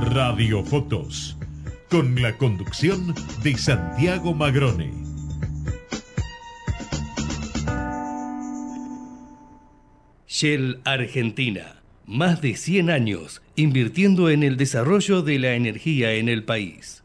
Radiofotos, con la conducción de Santiago Magrone. Shell Argentina, más de 100 años invirtiendo en el desarrollo de la energía en el país.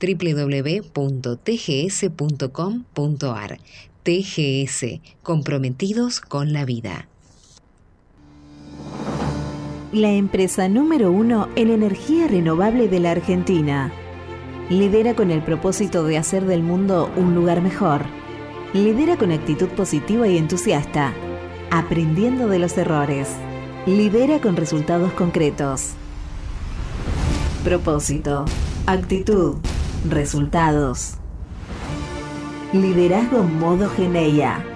www.tgs.com.ar. TGS, comprometidos con la vida. La empresa número uno en energía renovable de la Argentina. Lidera con el propósito de hacer del mundo un lugar mejor Lidera con actitud positiva y entusiasta, aprendiendo de los errores. Lidera con resultados concretos. Propósito, actitud, resultados. Liderazgo modo Geneia.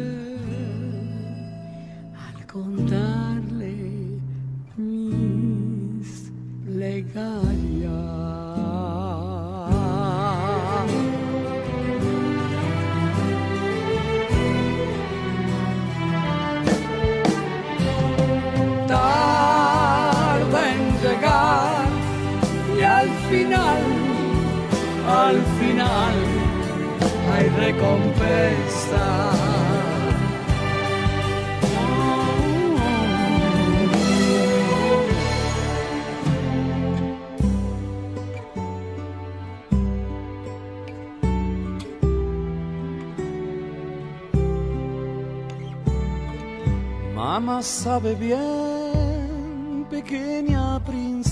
recompensa. Mamá sabe bien, pequeña princesa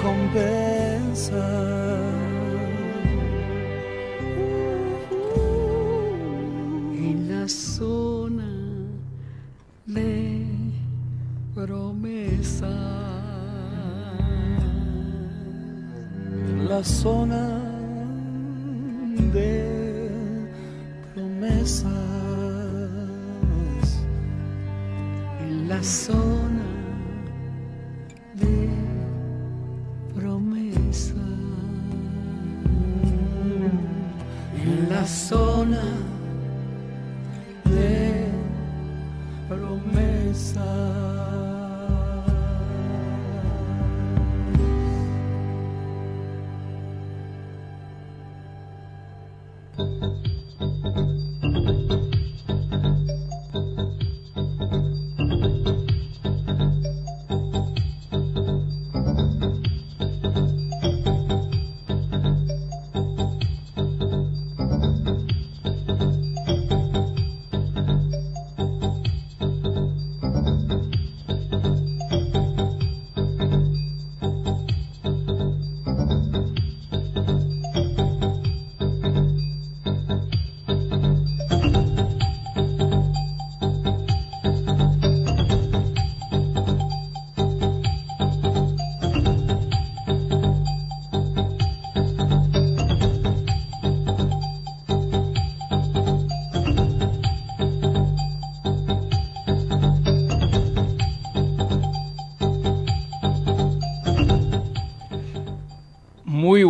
recompensa. en la zona de promesa. La zona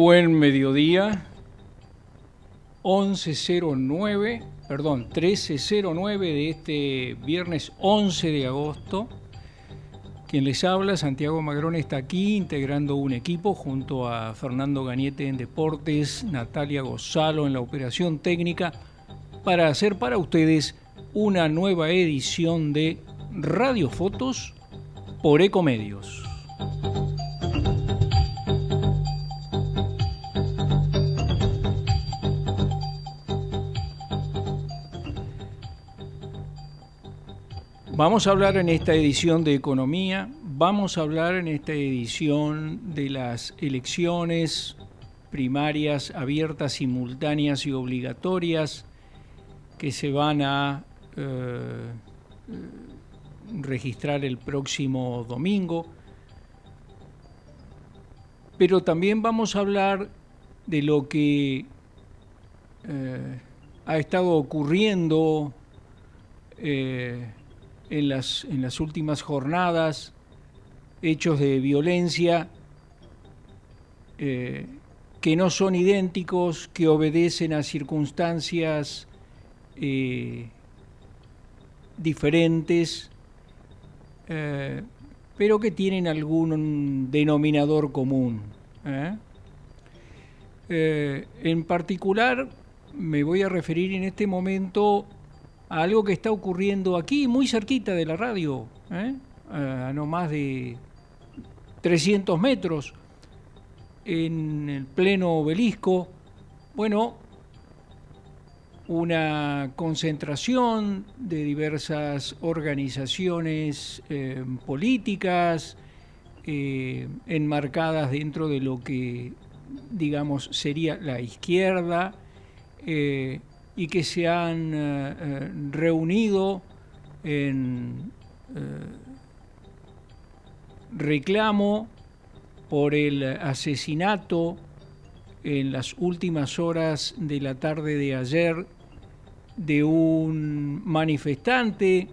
buen mediodía. 11.09, perdón, 13.09 de este viernes 11 de agosto. Quien les habla, Santiago Magrón, está aquí integrando un equipo junto a Fernando Gañete en Deportes, Natalia Gozalo en la operación técnica, para hacer para ustedes una nueva edición de Radio Fotos por Ecomedios. Vamos a hablar en esta edición de economía, vamos a hablar en esta edición de las elecciones primarias abiertas, simultáneas y obligatorias que se van a eh, registrar el próximo domingo. Pero también vamos a hablar de lo que eh, ha estado ocurriendo eh, en las, en las últimas jornadas hechos de violencia eh, que no son idénticos, que obedecen a circunstancias eh, diferentes, eh, pero que tienen algún denominador común. en particular, me voy a referir en este momento a algo que está ocurriendo aquí, muy cerquita de la radio, ¿eh? a no más de 300 metros, en el pleno obelisco. Bueno, una concentración de diversas organizaciones eh, políticas eh, enmarcadas dentro de lo que, digamos, sería la izquierda y que se han eh, eh, reunido en eh, reclamo por el asesinato en las últimas horas de la tarde de ayer de un manifestante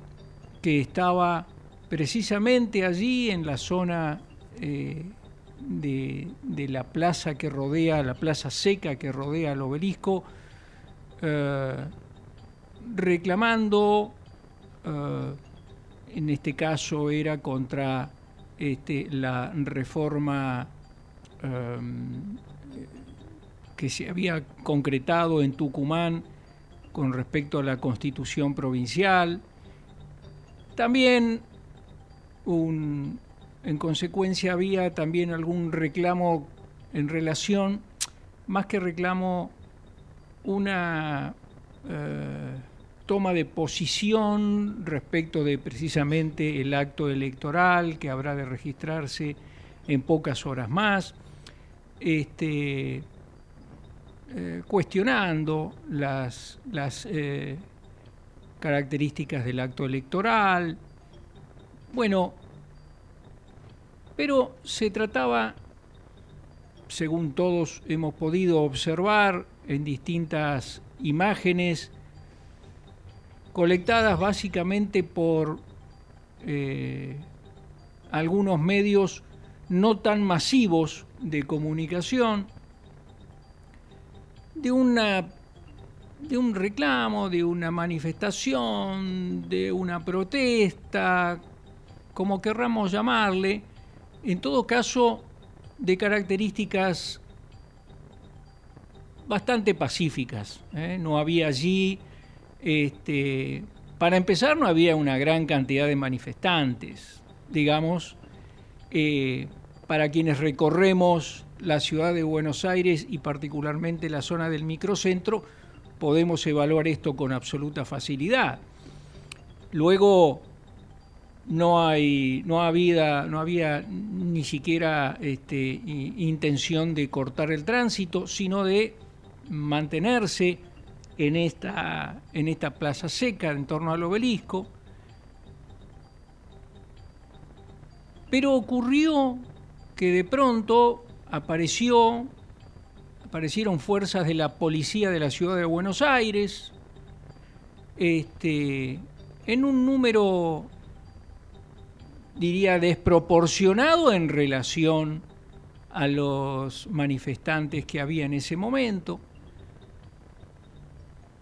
que estaba precisamente allí en la zona de, de, la plaza que rodea, la plaza seca que rodea el obelisco, eh, reclamando, eh, en este caso era contra este, la reforma eh, que se había concretado en Tucumán con respecto a la constitución provincial. También en consecuencia había también algún reclamo en relación, más que reclamo una eh, toma de posición respecto de precisamente el acto electoral que habrá de registrarse en pocas horas más, este, eh, cuestionando las, las eh, características del acto electoral. Bueno, pero se trataba, según todos hemos podido observar, en distintas imágenes colectadas básicamente por eh, algunos medios no tan masivos de comunicación de una de un reclamo, de una manifestación, de una protesta, como querramos llamarle, en todo caso de características bastante pacíficas. ¿eh? No había allí, este, para empezar, no había una gran cantidad de manifestantes, digamos, eh, para quienes recorremos la ciudad de Buenos Aires y particularmente la zona del microcentro, podemos evaluar esto con absoluta facilidad. Luego, no, hay, no, había, no había ni siquiera este, intención de cortar el tránsito, sino de mantenerse en esta, en esta plaza seca en torno al obelisco. Pero ocurrió que de pronto apareció, aparecieron fuerzas de la policía de la ciudad de Buenos Aires, este, en un número, diría, desproporcionado en relación a los manifestantes que había en ese momento.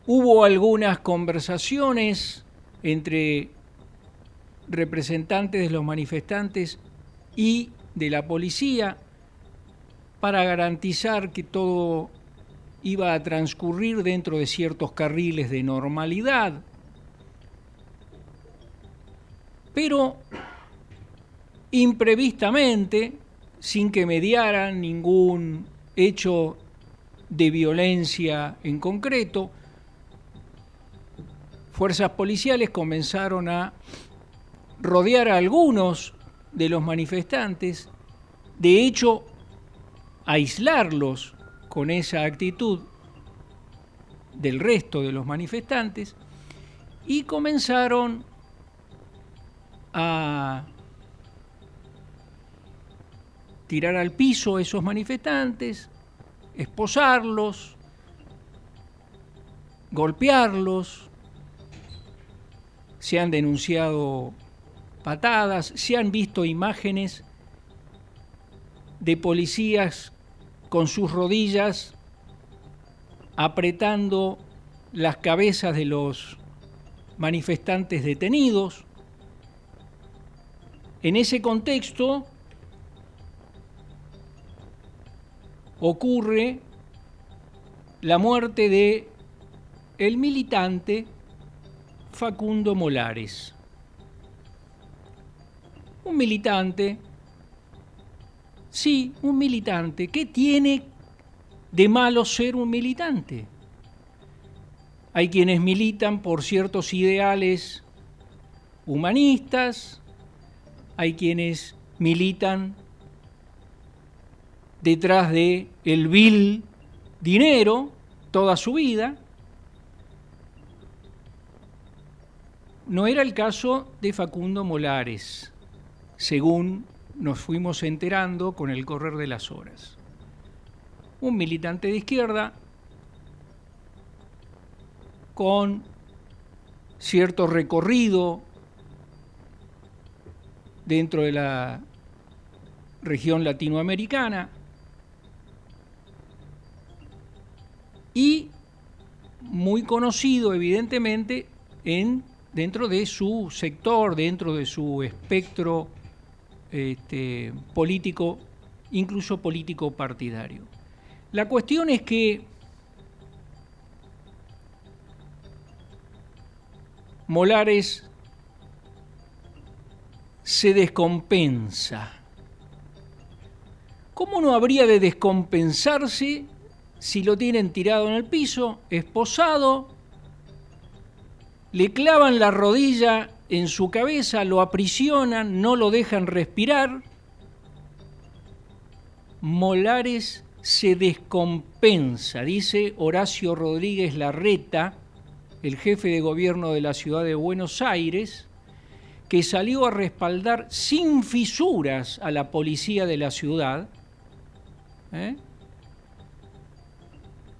Hubo algunas conversaciones entre representantes de los manifestantes y de la policía para garantizar que todo iba a transcurrir dentro de ciertos carriles de normalidad. Pero imprevistamente, sin que mediaran ningún hecho de violencia en concreto, fuerzas policiales comenzaron a rodear a algunos de los manifestantes, de hecho, aislarlos con esa actitud del resto de los manifestantes, y comenzaron a tirar al piso a esos manifestantes, esposarlos, golpearlos, se han denunciado patadas, se han visto imágenes de policías con sus rodillas apretando las cabezas de los manifestantes detenidos. En ese contexto ocurre la muerte de el militante Facundo Molares. Un militante, sí, un militante. ¿Qué tiene de malo ser un militante? Hay quienes militan por ciertos ideales humanistas, hay quienes militan detrás de el vil dinero toda su vida, No era el caso de Facundo Molares, según nos fuimos enterando con el correr de las horas. Un militante de izquierda con cierto recorrido dentro de la región latinoamericana y muy conocido evidentemente en dentro de su sector, dentro de su espectro este, político, incluso político partidario. La cuestión es que Molares se descompensa. ¿Cómo no habría de descompensarse si lo tienen tirado en el piso, esposado, le clavan la rodilla en su cabeza, lo aprisionan, no lo dejan respirar. Molares se descompensa, dice Horacio Rodríguez Larreta, el jefe de gobierno de la ciudad de Buenos Aires, que salió a respaldar sin fisuras a la policía de la ciudad, ¿eh?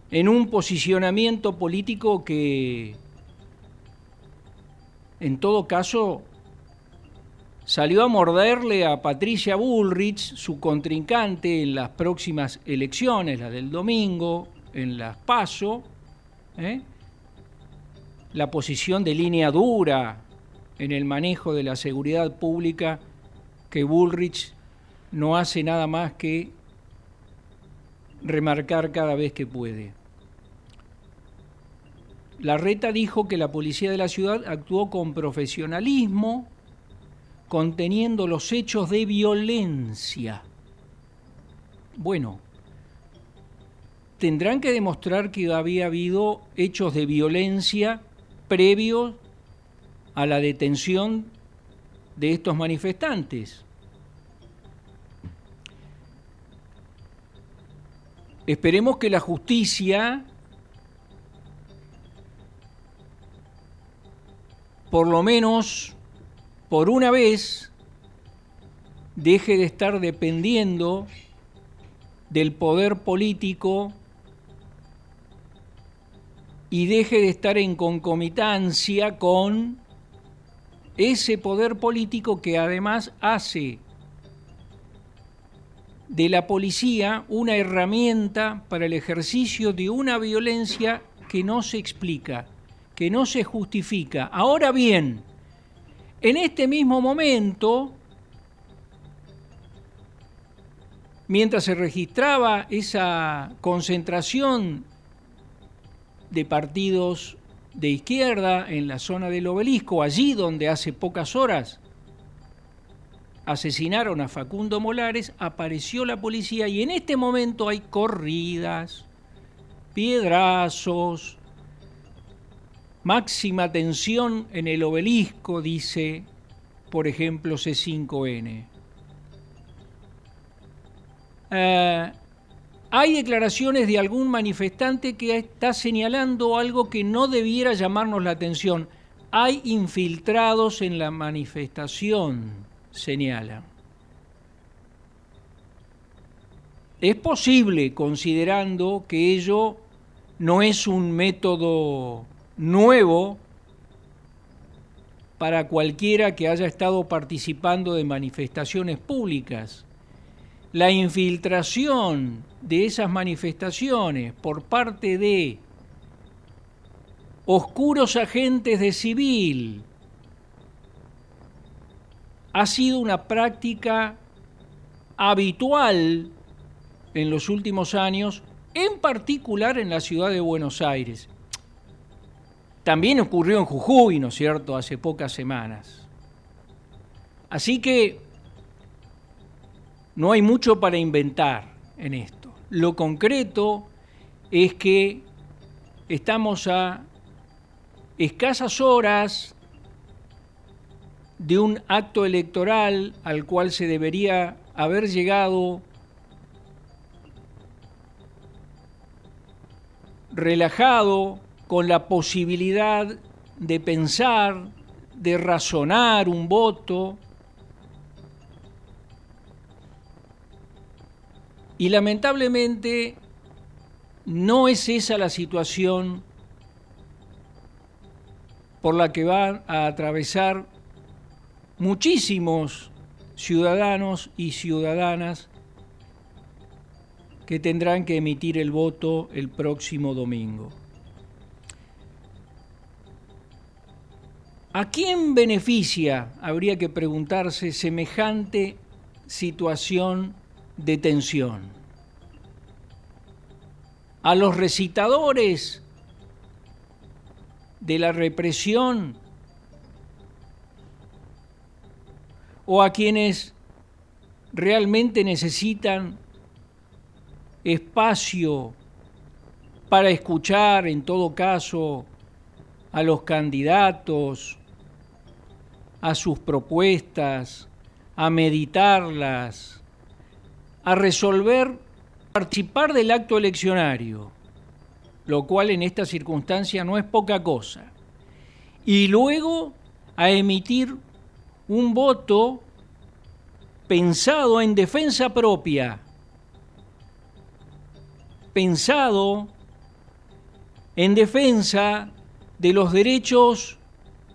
en un posicionamiento político que en todo caso, salió a morderle a Patricia Bullrich, su contrincante en las próximas elecciones, las del domingo, en las PASO, ¿eh? la posición de línea dura en el manejo de la seguridad pública que Bullrich no hace nada más que remarcar cada vez que puede. La reta dijo que la policía de la ciudad actuó con profesionalismo, conteniendo los hechos de violencia. Bueno, tendrán que demostrar que había habido hechos de violencia previos a la detención de estos manifestantes. Esperemos que la justicia por lo menos por una vez deje de estar dependiendo del poder político y deje de estar en concomitancia con ese poder político que además hace de la policía una herramienta para el ejercicio de una violencia que no se explica, que no se justifica. Ahora bien, en este mismo momento, mientras se registraba esa concentración de partidos de izquierda en la zona del obelisco, allí donde hace pocas horas asesinaron a Facundo Molares, apareció la policía y en este momento hay corridas, piedrazos, máxima tensión en el obelisco, dice, por ejemplo, C5N. Eh, hay declaraciones de algún manifestante que está señalando algo que no debiera llamarnos la atención. Hay infiltrados en la manifestación, señala. Es posible, considerando que ello no es un método nuevo para cualquiera que haya estado participando de manifestaciones públicas la infiltración de esas manifestaciones por parte de oscuros agentes de civil ha sido una práctica habitual en los últimos años, en particular en la ciudad de Buenos Aires. También ocurrió en Jujuy, ¿no es cierto?, hace pocas semanas. Así que no hay mucho para inventar en esto. Lo concreto es que estamos a escasas horas de un acto electoral al cual se debería haber llegado relajado con la posibilidad de pensar, de razonar un voto, Y lamentablemente no es esa la situación por la que van a atravesar muchísimos ciudadanos y ciudadanas que tendrán que emitir el voto el próximo domingo. ¿A quién beneficia, habría que preguntarse, semejante situación detención. A los recitadores de la represión o a quienes realmente necesitan espacio para escuchar en todo caso a los candidatos, a sus propuestas, a meditarlas, a resolver participar del acto eleccionario, lo cual en esta circunstancia no es poca cosa, y luego a emitir un voto pensado en defensa propia, pensado en defensa de los derechos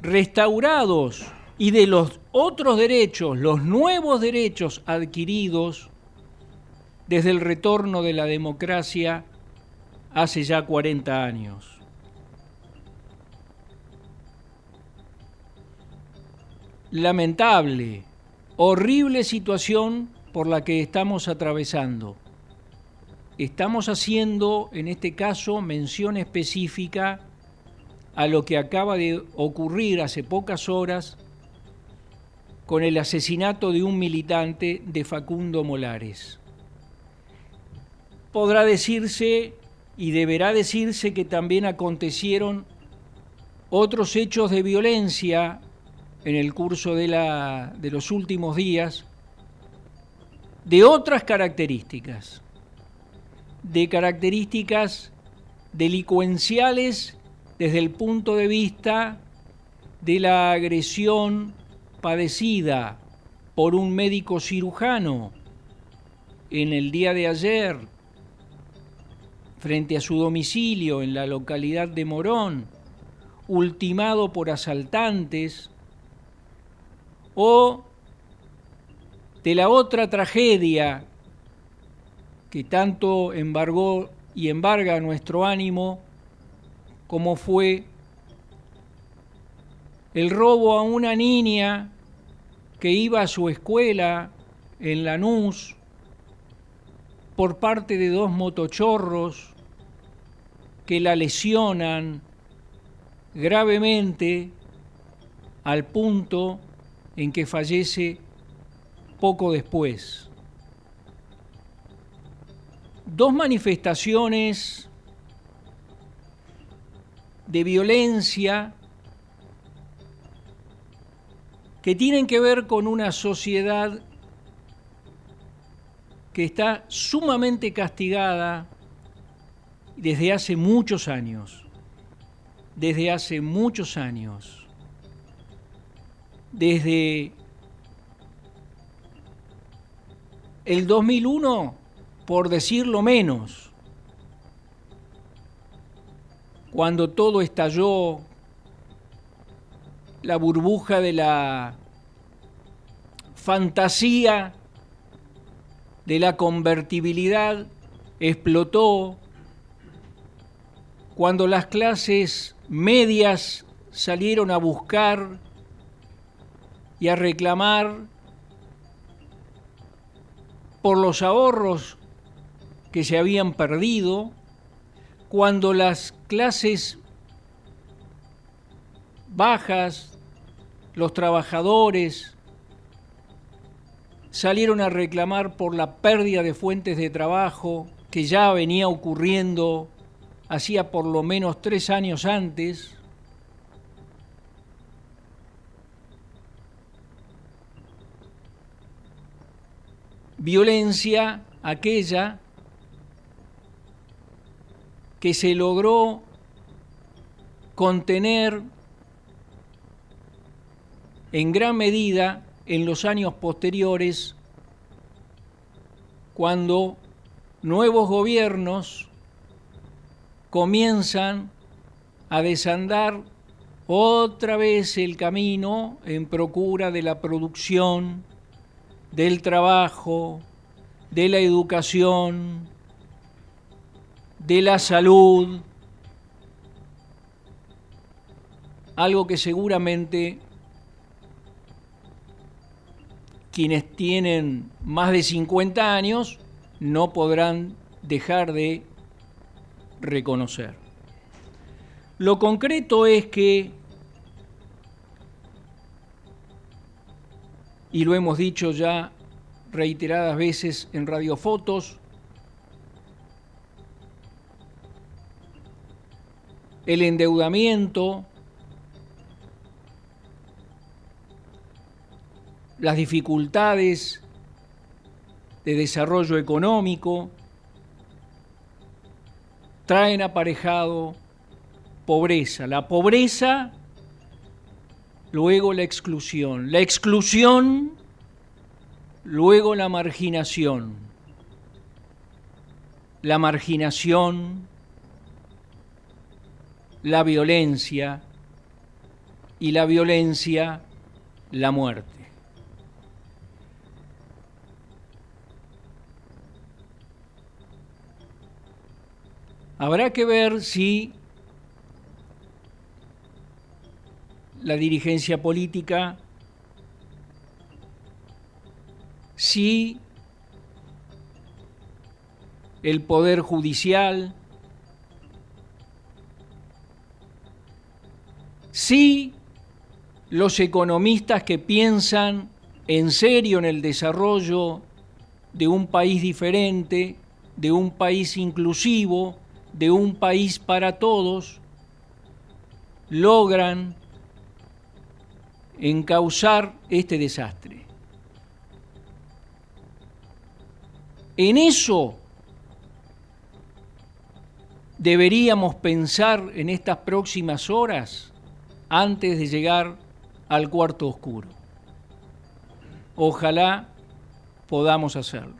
restaurados y de los otros derechos, los nuevos derechos adquiridos desde el retorno de la democracia hace ya 40 años. Lamentable, horrible situación por la que estamos atravesando. Estamos haciendo, en este caso, mención específica a lo que acaba de ocurrir hace pocas horas con el asesinato de un militante de Facundo Molares. Podrá decirse y deberá decirse que también acontecieron otros hechos de violencia en el curso de, la, de los últimos días de otras características, de características delincuenciales desde el punto de vista de la agresión padecida por un médico cirujano en el día de ayer frente a su domicilio en la localidad de Morón, ultimado por asaltantes, o de la otra tragedia que tanto embargó y embarga nuestro ánimo, como fue el robo a una niña que iba a su escuela en Lanús por parte de dos motochorros que la lesionan gravemente al punto en que fallece poco después. Dos manifestaciones de violencia que tienen que ver con una sociedad que está sumamente castigada desde hace muchos años, desde hace muchos años, desde el 2001, por decirlo menos, cuando todo estalló, la burbuja de la fantasía de la convertibilidad explotó cuando las clases medias salieron a buscar y a reclamar por los ahorros que se habían perdido, cuando las clases bajas, los trabajadores, salieron a reclamar por la pérdida de fuentes de trabajo que ya venía ocurriendo hacía por lo menos tres años antes. Violencia aquella que se logró contener en gran medida en los años posteriores, cuando nuevos gobiernos comienzan a desandar otra vez el camino en procura de la producción, del trabajo, de la educación, de la salud, algo que seguramente quienes tienen más de 50 años no podrán dejar de reconocer. Lo concreto es que, y lo hemos dicho ya reiteradas veces en radiofotos, el endeudamiento, las dificultades de desarrollo económico, traen aparejado pobreza. La pobreza, luego la exclusión. La exclusión, luego la marginación. La marginación, la violencia y la violencia, la muerte. Habrá que ver si la dirigencia política, si el poder judicial, si los economistas que piensan en serio en el desarrollo de un país diferente, de un país inclusivo, de un país para todos, logran encauzar este desastre. En eso deberíamos pensar en estas próximas horas antes de llegar al cuarto oscuro. Ojalá podamos hacerlo.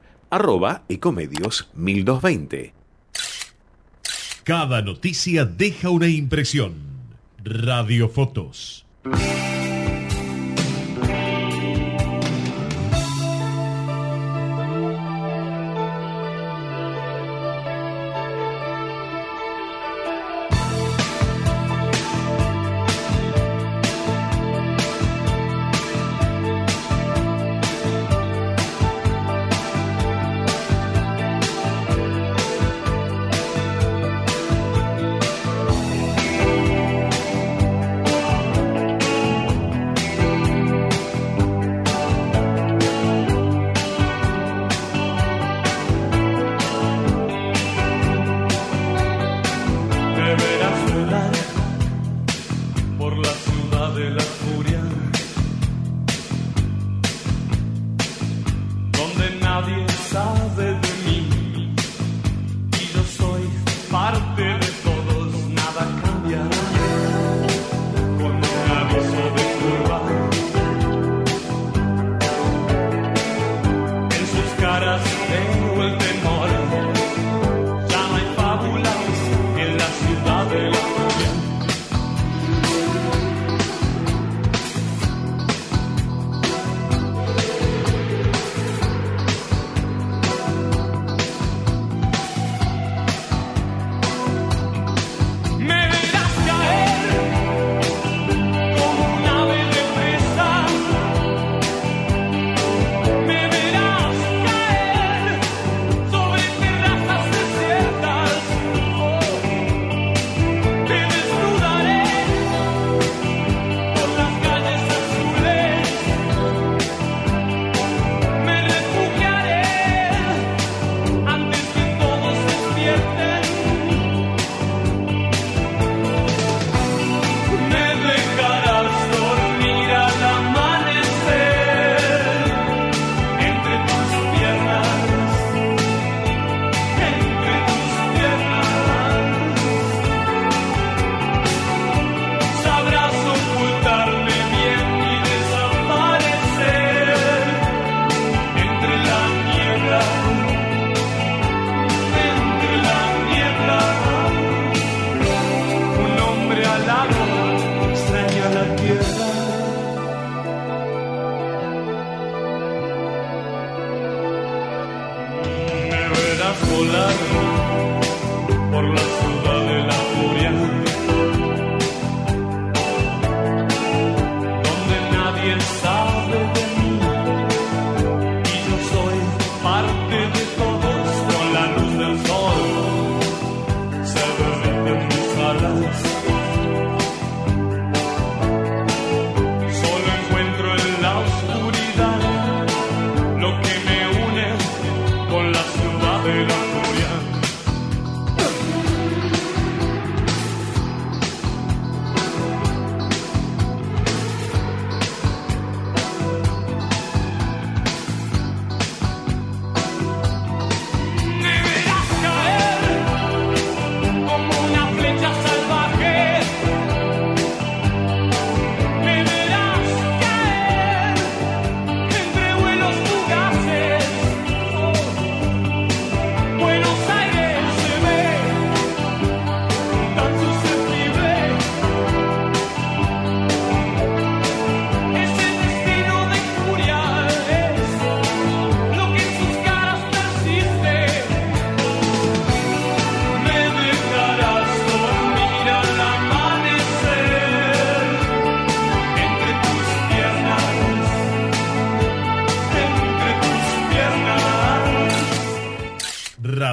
arroba ecomedios 1220. Cada noticia deja una impresión. Radiofotos.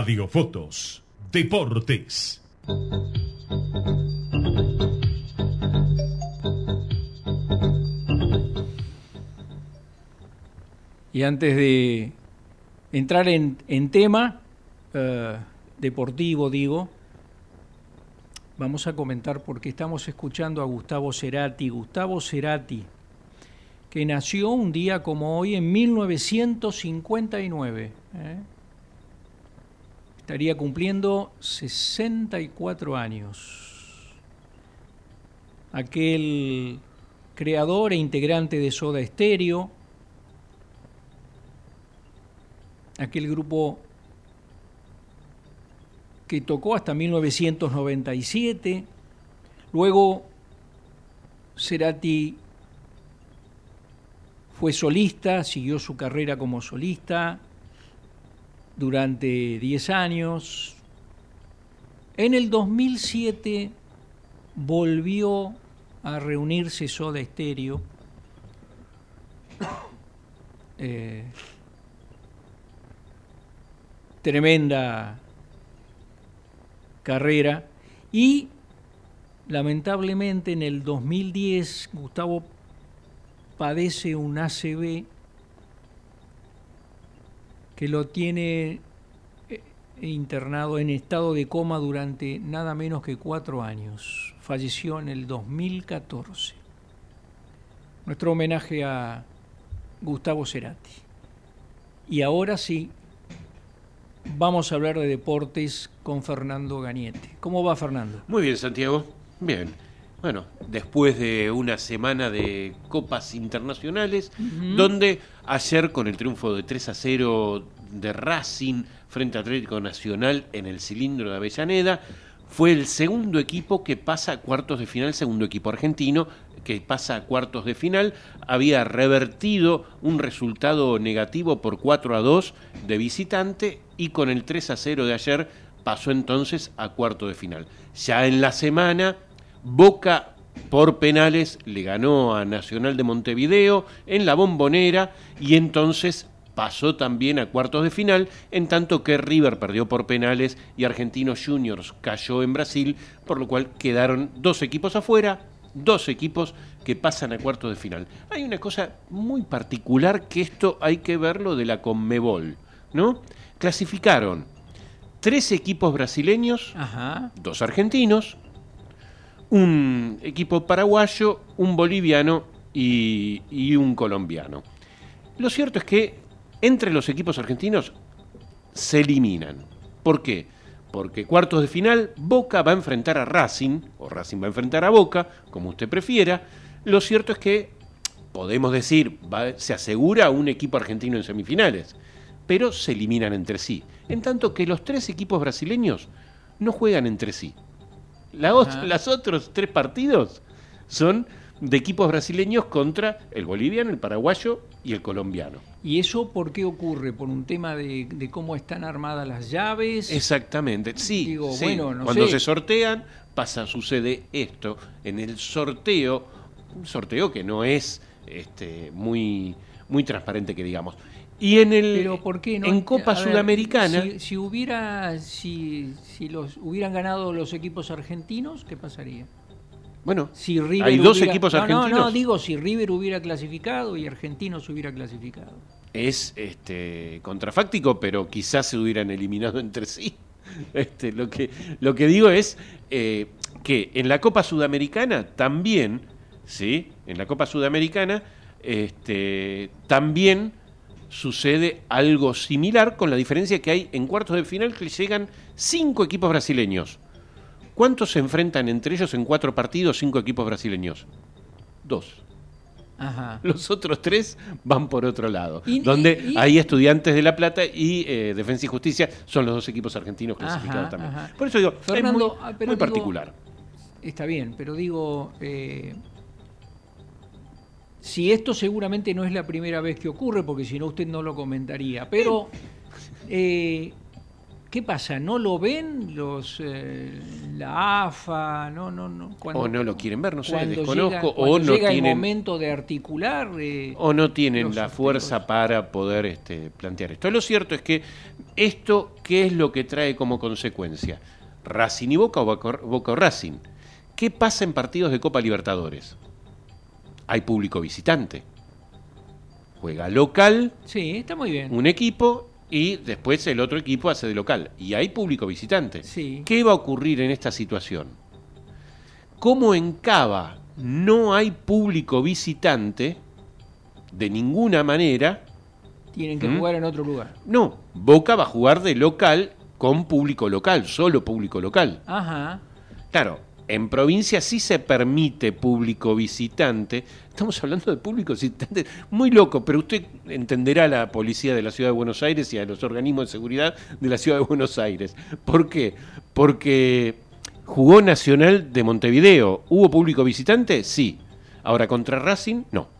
Radiofotos. Deportes. Y antes de entrar en, en tema eh, deportivo, digo, vamos a comentar porque estamos escuchando a Gustavo Cerati. Gustavo Cerati, que nació un día como hoy en 1959. ¿eh? Estaría cumpliendo 64 años. Aquel creador e integrante de Soda Stereo, aquel grupo que tocó hasta 1997. Luego Cerati fue solista, siguió su carrera como solista durante 10 años. En el 2007 volvió a reunirse Soda Stereo. Eh, tremenda carrera y lamentablemente en el 2010 Gustavo padece un ACV que lo tiene eh, internado en estado de coma durante nada menos que cuatro años. Falleció en el 2014. Nuestro homenaje a Gustavo Cerati. Y ahora sí, vamos a hablar de deportes con Fernando Gañete. ¿Cómo va Fernando? Muy bien, Santiago. Bien. Bueno, después de una semana de copas internacionales, donde ayer con el triunfo de 3 a 0 de Racing frente a Atlético Nacional en el cilindro de Avellaneda, fue el segundo equipo que pasa a cuartos de final, segundo equipo argentino que pasa a cuartos de final, había revertido un resultado negativo por 4 a 2 de visitante y con el 3 a 0 de ayer pasó entonces a cuartos de final. Ya en la semana, Boca por penales le ganó a Nacional de Montevideo en la bombonera y entonces pasó también a cuartos de final, en tanto que River perdió por penales y Argentinos Juniors cayó en Brasil, por lo cual quedaron dos equipos afuera, dos equipos que pasan a cuartos de final. Hay una cosa muy particular que esto hay que verlo de la Conmebol, ¿no? Clasificaron tres equipos brasileños, Ajá. dos argentinos, un equipo paraguayo, un boliviano y, un colombiano. Lo cierto es que entre los equipos argentinos se eliminan. ¿Por qué? Porque cuartos de final, Boca va a enfrentar a Racing, o Racing va a enfrentar a Boca, como usted prefiera. Lo cierto es que, podemos decir, se asegura un equipo argentino en semifinales, pero se eliminan entre sí. En tanto que los tres equipos brasileños no juegan entre sí. La las otros tres partidos son de equipos brasileños contra el boliviano, el paraguayo y el colombiano. ¿Y eso por qué ocurre? ¿Por un tema de, de cómo están armadas las llaves? Exactamente, sí. Digo, sí. bueno, no Cuando sé. se sortean, pasa, sucede esto. En el sorteo, un sorteo que no es este, muy, muy transparente, que digamos. Y en el Pero ¿por qué no? en Copa ver, Sudamericana, Si, si hubiera, si, si los hubieran ganado los equipos argentinos, ¿qué pasaría? bueno, Si River hay dos hubiera- equipos No, argentinos. No, no, digo si River hubiera clasificado y Argentinos hubiera clasificado. es este, contrafáctico, pero quizás se hubieran eliminado entre sí. Este, lo, que, lo que digo es eh, que en la Copa Sudamericana también, ¿sí? En la Copa Sudamericana este, también sucede algo similar, con la diferencia que hay en cuartos de final que llegan cinco equipos brasileños. ¿Cuántos se enfrentan entre ellos en cuatro partidos cinco equipos brasileños? Dos. Ajá. Los otros tres van por otro lado. Y- donde y- y- hay estudiantes de La Plata y eh, Defensa y Justicia son los dos equipos argentinos Ajá, clasificados también. ajá. Por eso digo, Fernando, es muy, ah, pero muy digo- particular. Está bien, pero digo, eh, si esto seguramente no es la primera vez que ocurre, porque si no usted no lo comentaría, pero eh, ¿qué pasa? ¿No lo ven los eh, la AFA? No, no, no. Cuando- o no lo quieren ver, no sé, desconozco, llega- o no llega el tienen momento de articular. eh, o no tienen la fuerza para poder este, plantear esto. Lo cierto es que esto, ¿qué es lo que trae como consecuencia? Racing y Boca o Boca, Boca o Racing. ¿Qué pasa en partidos de Copa Libertadores? Hay público visitante. Juega local Sí, está muy bien. un equipo y después el otro equipo hace de local. Y hay público visitante. Sí. ¿Qué va a ocurrir en esta situación? Como en Cava no hay público visitante, de ninguna manera, Tienen que ¿Mm? jugar en otro lugar. no, Boca va a jugar de local con público local, solo público local. Ajá. Claro, en provincia sí se permite público visitante. Estamos hablando de público visitante muy loco, pero usted entenderá a la policía de la ciudad de Buenos Aires y a los organismos de seguridad de la ciudad de Buenos Aires. ¿Por qué? Porque jugó Nacional de Montevideo. ¿Hubo público visitante? Sí. Ahora contra Racing, no.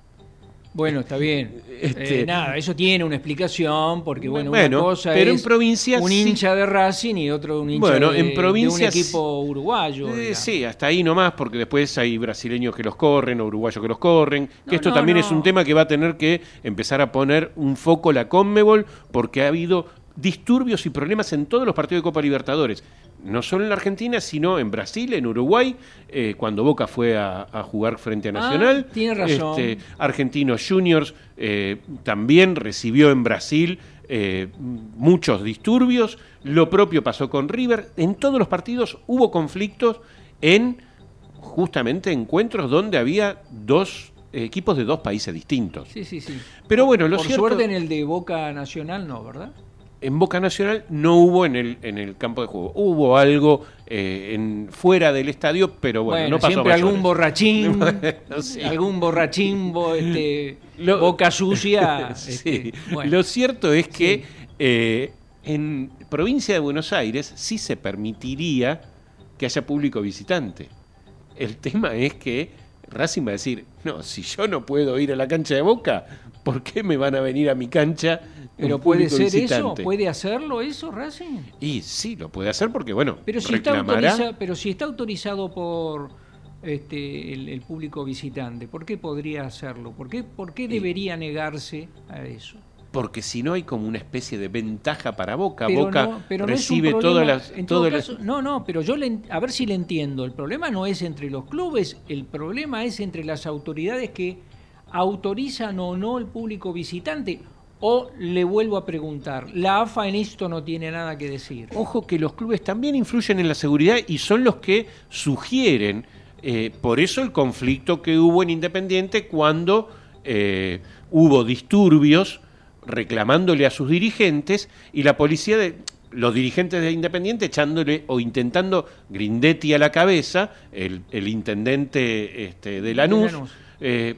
Bueno, está bien. Este- Eh, nada, eso tiene una explicación, porque bueno, Bueno, una cosa pero en es provincia un hincha de Racing y otro un hincha Bueno, de, en provincia de un equipo uruguayo. Eh, sí, hasta ahí nomás, porque después hay brasileños que los corren, o uruguayos que los corren. Que esto no, también no. es un tema que va a tener que empezar a poner un foco la Conmebol, porque ha habido disturbios y problemas en todos los partidos de Copa Libertadores. No solo en la Argentina, sino en Brasil, en Uruguay, eh, cuando Boca fue a, a jugar frente a Ah, Nacional. tiene razón. Este, Argentinos Juniors eh, también recibió en Brasil eh, muchos disturbios. Lo propio pasó con River. En todos los partidos hubo conflictos en justamente encuentros donde había dos equipos de dos países distintos. Sí, sí, sí. Pero bueno, lo Por cierto, suerte en el de Boca Nacional no, ¿verdad? En Boca Nacional no hubo en el, en el campo de juego. Hubo algo eh, en, fuera del estadio, pero bueno, Bueno, no pasó siempre algún borrachín, sí. algún borrachín, bo- este, Lo- boca sucia. Sí. este, bueno. Lo cierto es que eh, en provincia de Buenos Aires sí se permitiría que haya público visitante. El tema es que Racing va a decir, no, si yo no puedo ir a la cancha de Boca, ¿por qué me van a venir a mi cancha? Pero puede ser eso, puede hacerlo eso, Racing. Y sí, lo puede hacer porque, bueno, Pero si está reclamará. autoriza- pero si está autorizado por este, el, el público visitante, ¿por qué podría hacerlo? ¿Por qué, por qué debería negarse a eso? Porque si no hay como una especie de ventaja para Boca. Pero Boca no- pero recibe todas las... en todo las- caso, no, no, pero yo le a ver si le entiendo. El problema no es entre los clubes, el problema es entre las autoridades que autorizan o no el público visitante. O le vuelvo a preguntar, la AFA en esto no tiene nada que decir. Ojo que los clubes también influyen en la seguridad y son los que sugieren, eh, por eso el conflicto que hubo en Independiente cuando eh, hubo disturbios reclamándole a sus dirigentes y la policía de los dirigentes de Independiente echándole o intentando Grindetti a la cabeza, el, el intendente este, de Lanús, Lanús. eh,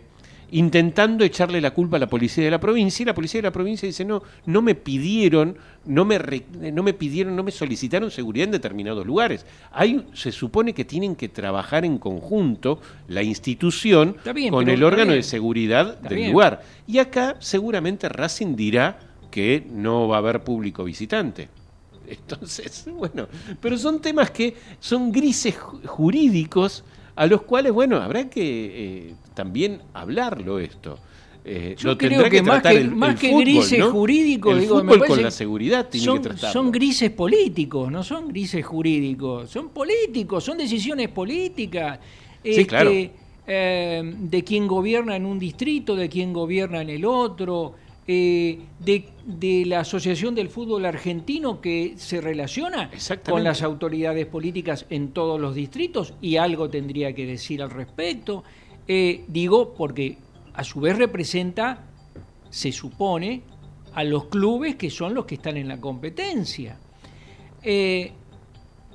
intentando echarle la culpa a la policía de la provincia y la policía de la provincia dice no no me pidieron no me re- no me pidieron no me solicitaron seguridad en determinados lugares hay se supone que tienen que trabajar en conjunto la institución bien, con el órgano de seguridad del bien. lugar. Y acá seguramente Racing dirá que no va a haber público visitante. Entonces, bueno, pero son temas que son grises ju- jurídicos a los cuales, bueno, habrá que eh, también hablarlo esto. Eh, Yo lo creo tendrá que más que- el- más el que fútbol, grises ¿no? jurídicos, el digo, fútbol con la que seguridad tiene son, que tratarlo. son grises políticos, no son grises jurídicos, son políticos, son decisiones políticas. Este, claro. eh, de quién gobierna en un distrito, de quién gobierna en el otro, eh, de, de la Asociación del Fútbol Argentino que se relaciona con las autoridades políticas en todos los distritos y algo tendría que decir al respecto. Eh, digo, porque a su vez representa, se supone, a los clubes que son los que están en la competencia. Eh,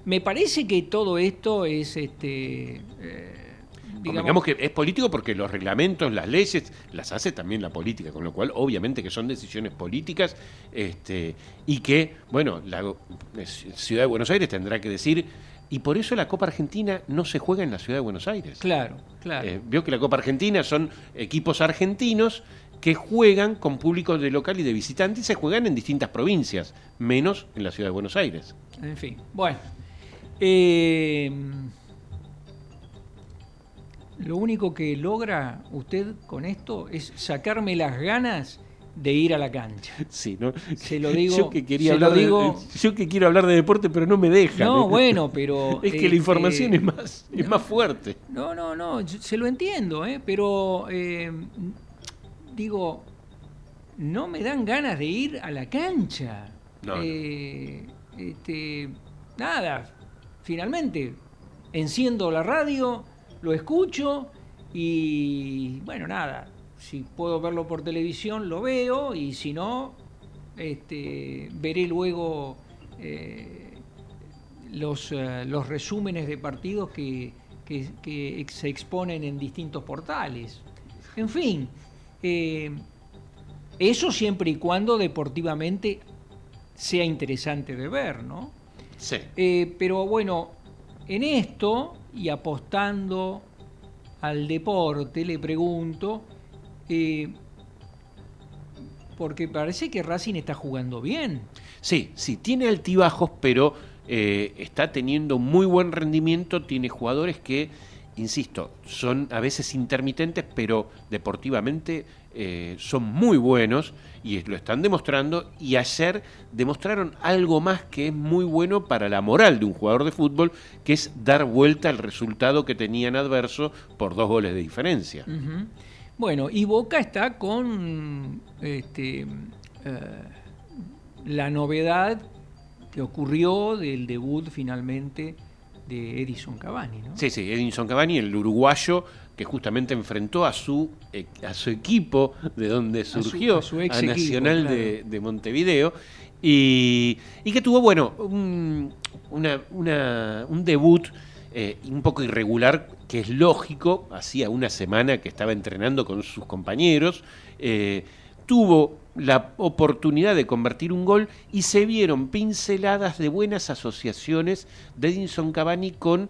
me parece que todo esto es este. eh, Digamos que es político porque los reglamentos, las leyes, las hace también la política, con lo cual obviamente que son decisiones políticas este, y que, bueno, la Ciudad de Buenos Aires tendrá que decir, y por eso la Copa Argentina no se juega en la Ciudad de Buenos Aires. Claro, claro. Eh, vio que la Copa Argentina son equipos argentinos que juegan con público de local y de visitante y se juegan en distintas provincias, menos en la Ciudad de Buenos Aires. En fin, bueno. Eh, lo único que logra usted con esto es sacarme las ganas de ir a la cancha. Sí, ¿no? Se lo digo. yo que quería hablar digo- de, yo que quiero hablar de deporte, pero no me dejan. No, ¿eh? bueno, pero. es que este, la información es más, es más fuerte. No, no, no, yo- se lo entiendo, ¿eh? pero eh, digo, no me dan ganas de ir a la cancha. No, no. Eh, este, nada, finalmente enciendo la radio, lo escucho y bueno, nada, si puedo verlo por televisión lo veo y si no, este, veré luego eh, los, eh, los resúmenes de partidos que, que- se exponen en distintos portales. En fin, eh, eso siempre y cuando deportivamente sea interesante de ver, ¿no? Sí. Pero bueno, en esto y apostando al deporte, le pregunto, eh, porque parece que Racing está jugando bien. Sí, sí, tiene altibajos, pero eh, está teniendo muy buen rendimiento, tiene jugadores que, insisto, son a veces intermitentes, pero deportivamente eh, son muy buenos y lo están demostrando y ayer demostraron algo más que es muy bueno para la moral de un jugador de fútbol, que es dar vuelta al resultado que tenían adverso por dos goles de diferencia. Bueno, y Boca está con este, eh, la novedad que ocurrió del debut finalmente de Edison Cavani, ¿no? Sí, sí, Edinson Cavani, el uruguayo que justamente enfrentó a su, a su equipo de donde su- surgió, a su ex a equipo, Nacional claro. de, de Montevideo, y, y que tuvo, bueno, un, una- una- un debut eh, un poco irregular, que es lógico, hacía una semana que estaba entrenando con sus compañeros, eh, tuvo la oportunidad de convertir un gol y se vieron pinceladas de buenas asociaciones de Edinson Cavani con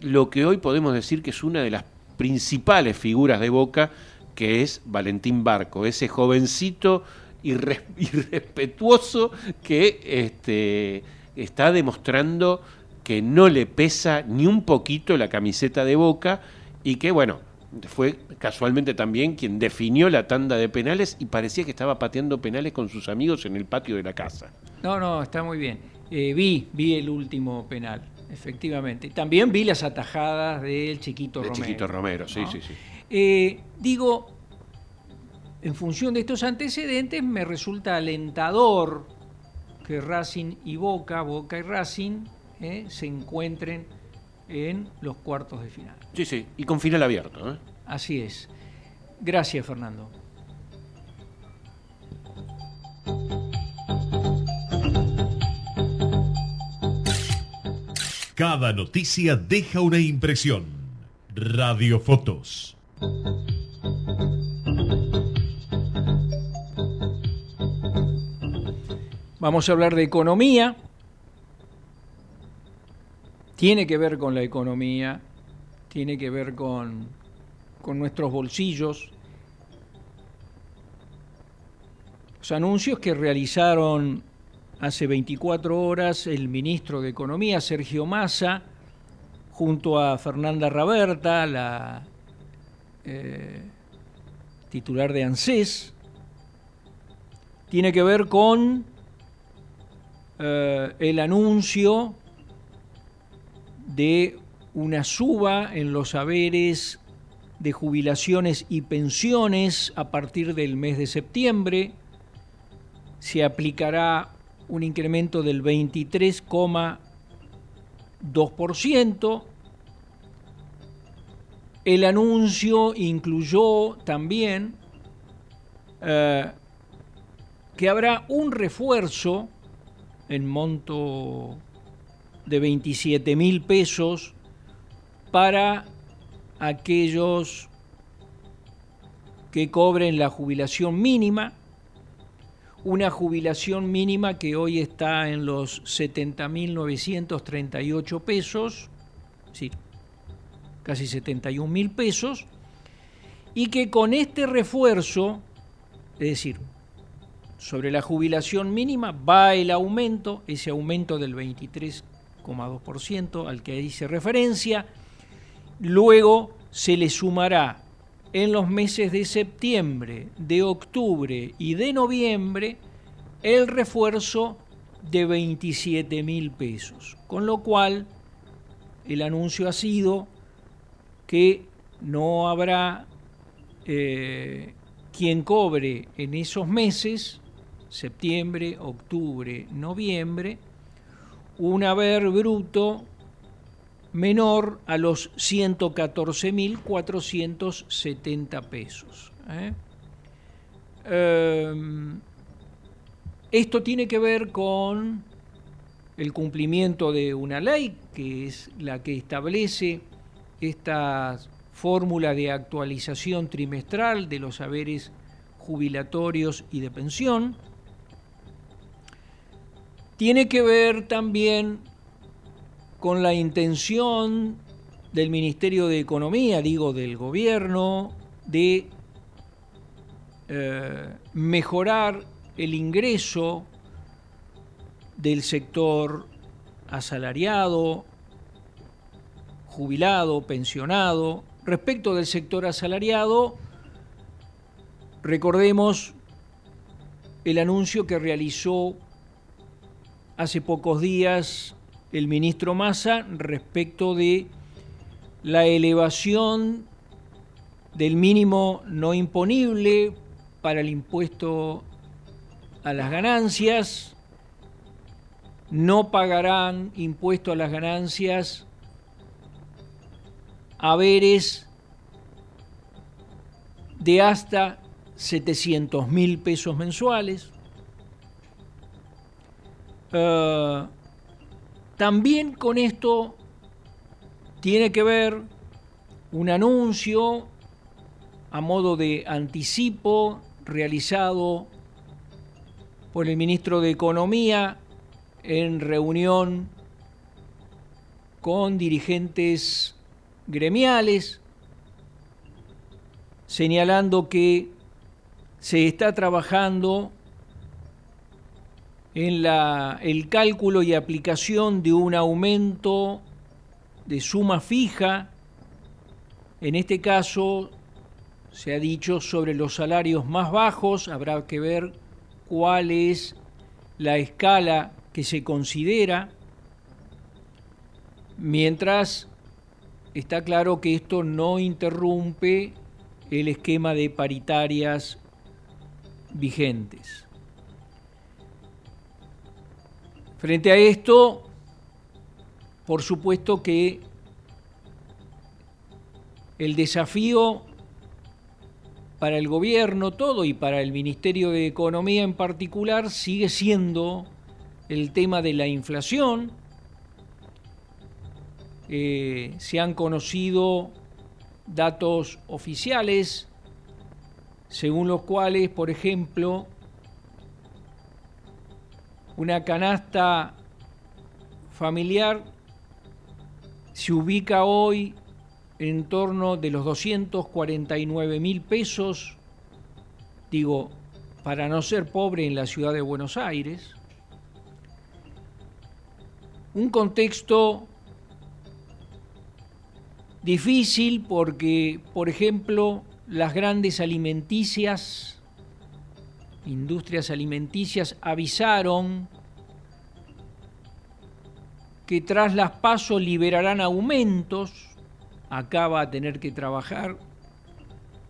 lo que hoy podemos decir que es una de las principales figuras de Boca, que es Valentín Barco, ese jovencito irre- irrespetuoso que este, está demostrando que no le pesa ni un poquito la camiseta de Boca y que, bueno, fue casualmente también quien definió la tanda de penales y parecía que estaba pateando penales con sus amigos en el patio de la casa. No, no, está muy bien. Eh, vi, vi el último penal, efectivamente. También vi las atajadas del Chiquito De Romero. Chiquito Romero, sí, ¿no? sí, sí. Eh, digo, en función de estos antecedentes, me resulta alentador que Racing y Boca, Boca y Racing, eh, se encuentren en los cuartos de final. Sí, sí, y con final abierto. ¿eh? Así es. Gracias, Fernando. Cada noticia deja una impresión. Radiofotos. Vamos a hablar de economía. Tiene que ver con la economía, tiene que ver con, con nuestros bolsillos. Los anuncios que realizaron hace 24 horas el ministro de Economía, Sergio Massa, junto a Fernanda Raberta, la eh, titular de ANSES, tiene que ver con eh, el anuncio de una suba en los saberes de jubilaciones y pensiones a partir del mes de septiembre. Se aplicará un incremento del 23,2%. El anuncio incluyó también eh, que habrá un refuerzo en monto de 27 mil pesos para aquellos que cobren la jubilación mínima, una jubilación mínima que hoy está en los 70.938 pesos, sí, casi 71 mil pesos, y que con este refuerzo, es decir, sobre la jubilación mínima va el aumento, ese aumento del 23,2% al que hice referencia, luego se le sumará en los meses de septiembre, de octubre y de noviembre el refuerzo de 27 mil pesos. Con lo cual, el anuncio ha sido que no habrá eh, quien cobre en esos meses, septiembre, octubre, noviembre, un haber bruto menor a los 114.470 pesos. ¿eh? Em, esto tiene que ver con el cumplimiento de una ley, que es la que establece esta fórmula de actualización trimestral de los saberes jubilatorios y de pensión. Tiene que ver también con la intención del Ministerio de Economía, digo del gobierno, de eh, mejorar el ingreso del sector asalariado, jubilado, pensionado. Respecto del sector asalariado, recordemos el anuncio que realizó hace pocos días el ministro Massa respecto de la elevación del mínimo no imponible para el impuesto a las ganancias, no pagarán impuesto a las ganancias haberes de hasta 700 mil pesos mensuales. Uh, también con esto tiene que ver un anuncio a modo de anticipo realizado por el ministro de Economía en reunión con dirigentes gremiales, señalando que se está trabajando en el cálculo y aplicación de un aumento de suma fija, en este caso se ha dicho sobre los salarios más bajos, habrá que ver cuál es la escala que se considera, mientras está claro que esto no interrumpe el esquema de paritarias vigentes. Frente a esto, por supuesto que el desafío para el gobierno todo y para el Ministerio de Economía en particular sigue siendo el tema de la inflación. Eh, se han conocido datos oficiales según los cuales, por ejemplo, una canasta familiar se ubica hoy en torno de los 249 mil pesos, digo, para no ser pobre en la ciudad de Buenos Aires. Un contexto difícil porque, por ejemplo, las grandes alimenticias industrias alimenticias avisaron que tras las pasos liberarán aumentos, acá va a tener que trabajar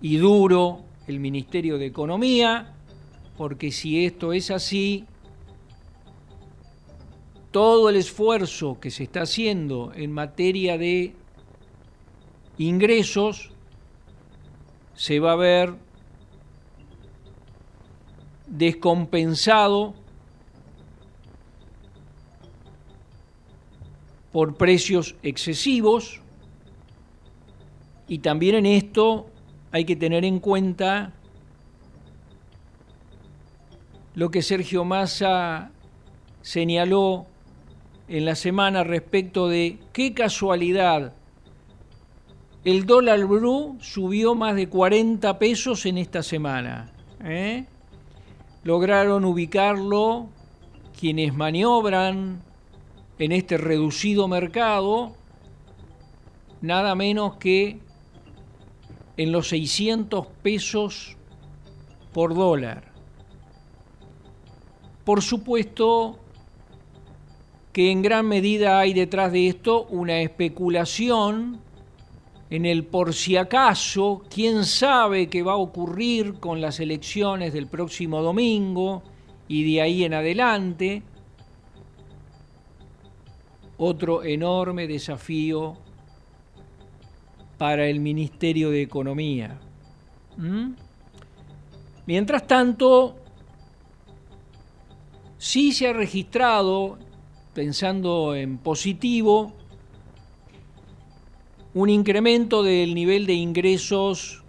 y duro el Ministerio de Economía, porque si esto es así, todo el esfuerzo que se está haciendo en materia de ingresos se va a ver descompensado por precios excesivos y también en esto hay que tener en cuenta lo que Sergio Massa señaló en la semana respecto de qué casualidad el dólar blue subió más de 40 pesos en esta semana. ¿eh? Lograron ubicarlo quienes maniobran en este reducido mercado nada menos que en los 600 pesos por dólar. Por supuesto que en gran medida hay detrás de esto una especulación en el por si acaso, quién sabe qué va a ocurrir con las elecciones del próximo domingo y de ahí en adelante. Otro enorme desafío para el Ministerio de Economía. ¿Mm? Mientras tanto, sí se ha registrado, pensando en positivo, un incremento del nivel de ingresos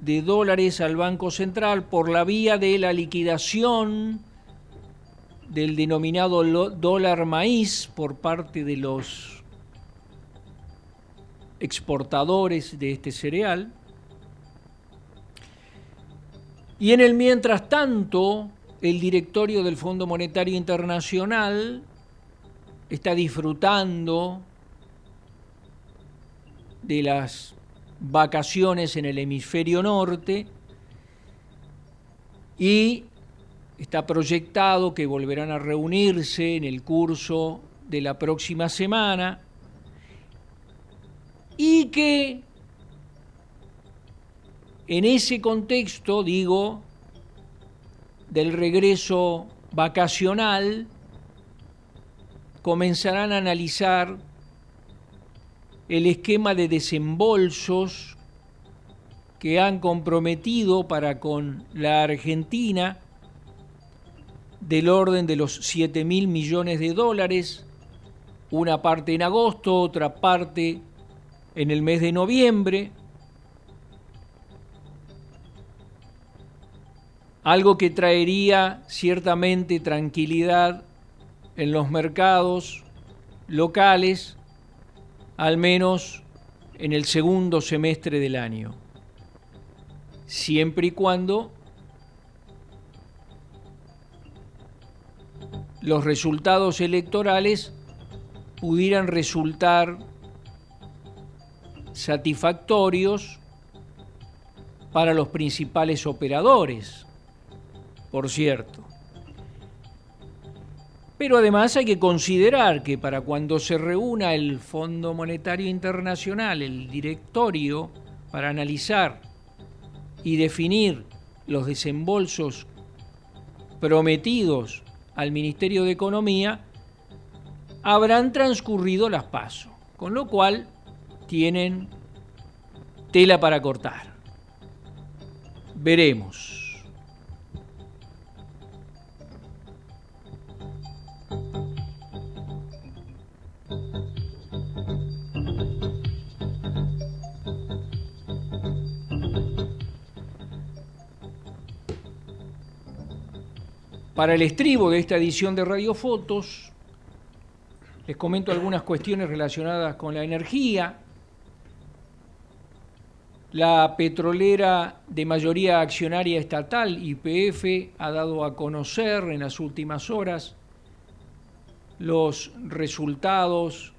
de dólares al Banco Central por la vía de la liquidación del denominado dólar maíz por parte de los exportadores de este cereal. Y en el mientras tanto, el directorio del Fondo Monetario Internacional está disfrutando de las vacaciones en el hemisferio norte y está proyectado que volverán a reunirse en el curso de la próxima semana y que en ese contexto, digo, del regreso vacacional, comenzarán a analizar el esquema de desembolsos que han comprometido para con la Argentina del orden de los 7 mil millones de dólares, una parte en agosto, otra parte en el mes de noviembre, algo que traería ciertamente tranquilidad en los mercados locales, al menos en el segundo semestre del año, siempre y cuando los resultados electorales pudieran resultar satisfactorios para los principales operadores, por cierto. Pero además hay que considerar que para cuando se reúna el Fondo Monetario Internacional, el directorio, para analizar y definir los desembolsos prometidos al Ministerio de Economía, habrán transcurrido las pasos, con lo cual tienen tela para cortar. Veremos. Para el estribo de esta edición de Radiofotos, les comento algunas cuestiones relacionadas con la energía, la petrolera de mayoría accionaria estatal, IPF, ha dado a conocer en las últimas horas los resultados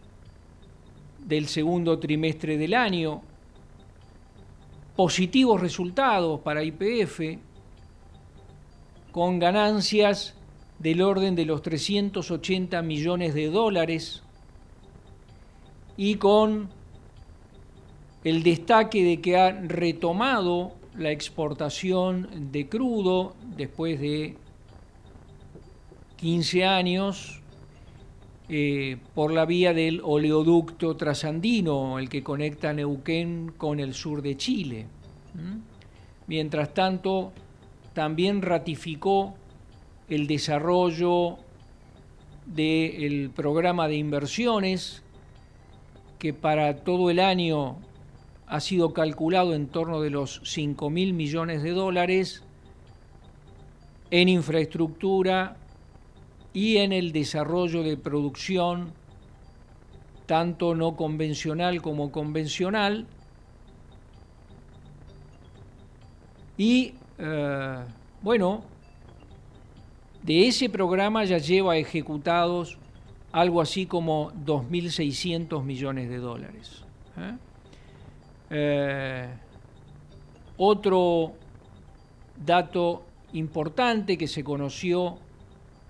del segundo trimestre del año, positivos resultados para IPF, con ganancias del orden de los 380 millones de dólares y con el destaque de que ha retomado la exportación de crudo después de 15 años eh, por la vía del oleoducto trasandino, el que conecta Neuquén con el sur de Chile. Mientras tanto, también ratificó el desarrollo del programa de inversiones que para todo el año ha sido calculado en torno de los 5 mil millones de dólares en infraestructura y en el desarrollo de producción, tanto no convencional como convencional. Y eh, bueno, de ese programa ya lleva ejecutados algo así como 2.600 millones de dólares. ¿eh? Eh, otro dato importante que se conoció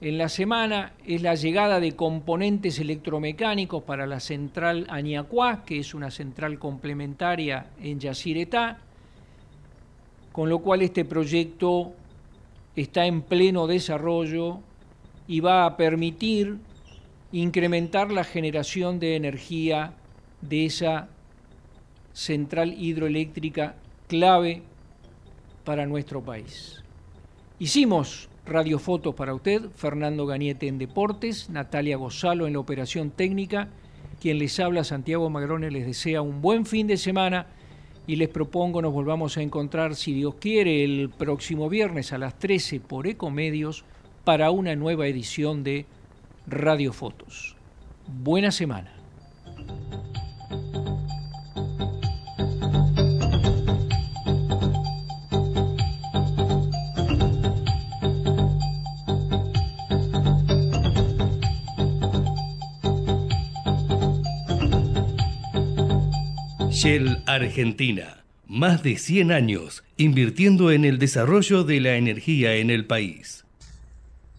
en la semana es la llegada de componentes electromecánicos para la central Añacuá, que es una central complementaria en Yacyretá, con lo cual este proyecto está en pleno desarrollo y va a permitir incrementar la generación de energía de esa central hidroeléctrica clave para nuestro país. Hicimos radiofotos para usted, Fernando Gañete en Deportes, Natalia Gozalo en la operación técnica, quien les habla, Santiago Magrone, les desea un buen fin de semana y les propongo nos volvamos a encontrar, si Dios quiere, el próximo viernes a las 13 por Ecomedios para una nueva edición de Radiofotos. Buena semana. Shell Argentina. Más de 100 años invirtiendo en el desarrollo de la energía en el país.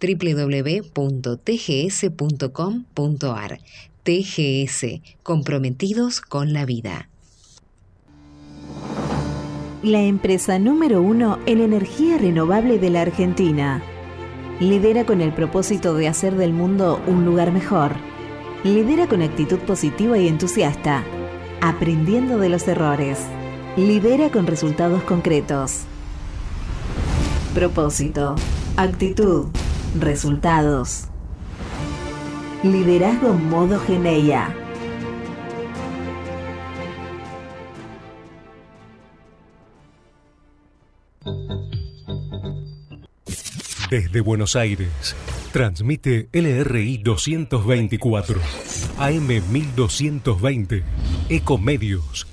www.tgs.com.ar. TGS, comprometidos con la vida. La empresa número uno en energía renovable de la Argentina. Lidera con el propósito de hacer del mundo un lugar mejor Lidera con actitud positiva y entusiasta, aprendiendo de los errores. Lidera con resultados concretos. Propósito, actitud, resultados. Liderazgo modo Geneia. Desde Buenos Aires, transmite LRI 224, AM 1220, Ecomedios